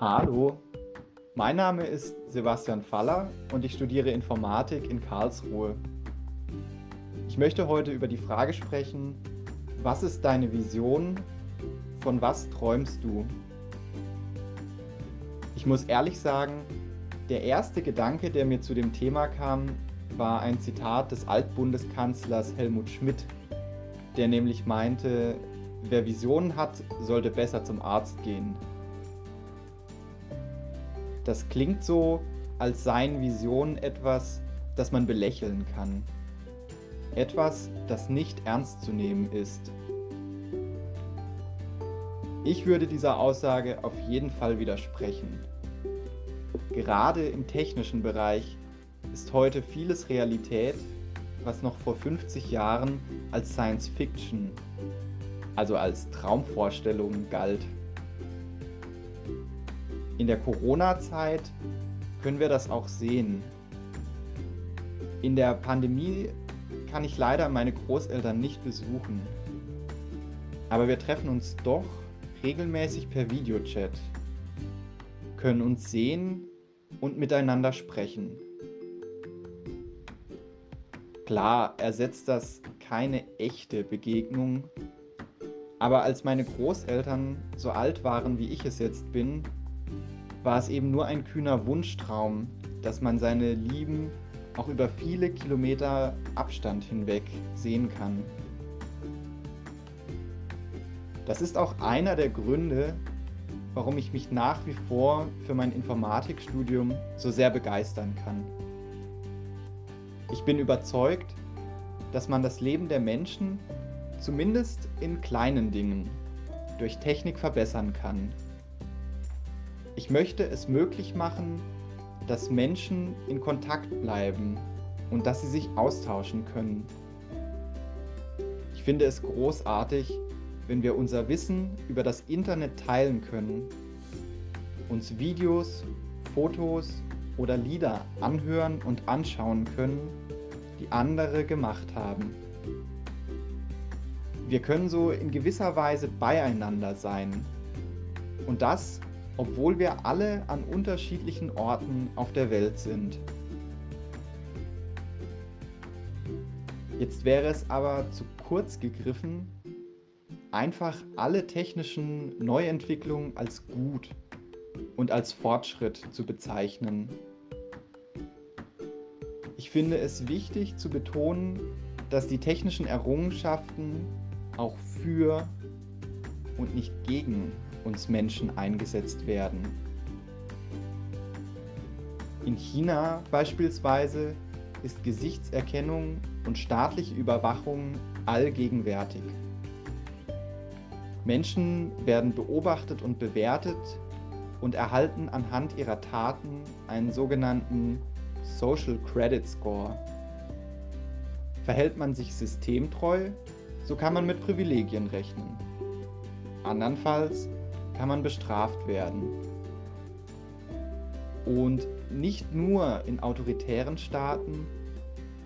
Hallo, mein Name ist Sebastian Faller und ich studiere Informatik in Karlsruhe. Ich möchte heute über die Frage sprechen, was ist deine Vision? Von was träumst du? Ich muss ehrlich sagen, der erste Gedanke, der mir zu dem Thema kam, war ein Zitat des Altbundeskanzlers Helmut Schmidt, der nämlich meinte, wer Visionen hat, sollte besser zum Arzt gehen. Das klingt so, als seien Visionen etwas, das man belächeln kann. Etwas, das nicht ernst zu nehmen ist. Ich würde dieser Aussage auf jeden Fall widersprechen. Gerade im technischen Bereich ist heute vieles Realität, was noch vor 50 Jahren als Science Fiction, also als Traumvorstellung galt. In der Corona-Zeit können wir das auch sehen. In der Pandemie kann ich leider meine Großeltern nicht besuchen. Aber wir treffen uns doch regelmäßig per Videochat, können uns sehen und miteinander sprechen. Klar ersetzt das keine echte Begegnung, aber als meine Großeltern so alt waren, wie ich es jetzt bin, war es eben nur ein kühner Wunschtraum, dass man seine Lieben auch über viele Kilometer Abstand hinweg sehen kann. Das ist auch einer der Gründe, warum ich mich nach wie vor für mein Informatikstudium so sehr begeistern kann. Ich bin überzeugt, dass man das Leben der Menschen zumindest in kleinen Dingen durch Technik verbessern kann ich möchte es möglich machen, dass Menschen in Kontakt bleiben und dass sie sich austauschen können. Ich finde es großartig, wenn wir unser Wissen über das Internet teilen können, uns Videos, Fotos oder Lieder anhören und anschauen können, die andere gemacht haben. Wir können so in gewisser Weise beieinander sein. Und das obwohl wir alle an unterschiedlichen Orten auf der Welt sind. Jetzt wäre es aber zu kurz gegriffen, einfach alle technischen Neuentwicklungen als gut und als Fortschritt zu bezeichnen. Ich finde es wichtig zu betonen, dass die technischen Errungenschaften auch für und nicht gegen uns Menschen eingesetzt werden. In China beispielsweise ist Gesichtserkennung und staatliche Überwachung allgegenwärtig. Menschen werden beobachtet und bewertet und erhalten anhand ihrer Taten einen sogenannten Social Credit Score. Verhält man sich systemtreu, so kann man mit Privilegien rechnen. Andernfalls kann man bestraft werden. Und nicht nur in autoritären Staaten,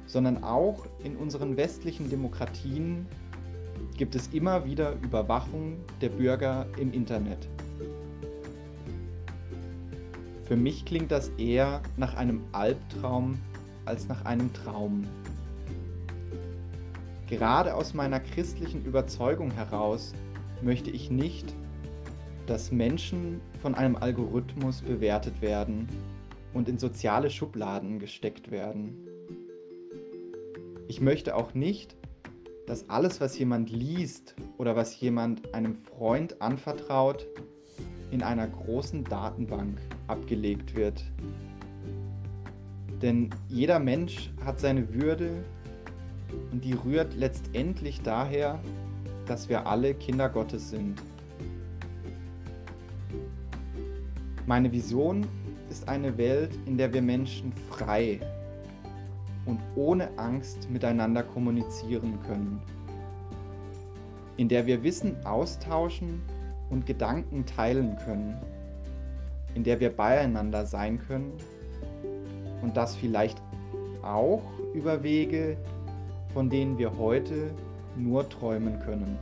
sondern auch in unseren westlichen Demokratien gibt es immer wieder Überwachung der Bürger im Internet. Für mich klingt das eher nach einem Albtraum als nach einem Traum. Gerade aus meiner christlichen Überzeugung heraus möchte ich nicht, dass Menschen von einem Algorithmus bewertet werden und in soziale Schubladen gesteckt werden. Ich möchte auch nicht, dass alles, was jemand liest oder was jemand einem Freund anvertraut, in einer großen Datenbank abgelegt wird. Denn jeder Mensch hat seine Würde und die rührt letztendlich daher, dass wir alle Kinder Gottes sind. Meine Vision ist eine Welt, in der wir Menschen frei und ohne Angst miteinander kommunizieren können, in der wir Wissen austauschen und Gedanken teilen können, in der wir beieinander sein können. Und das vielleicht auch über Wege, von denen wir heute nur träumen können.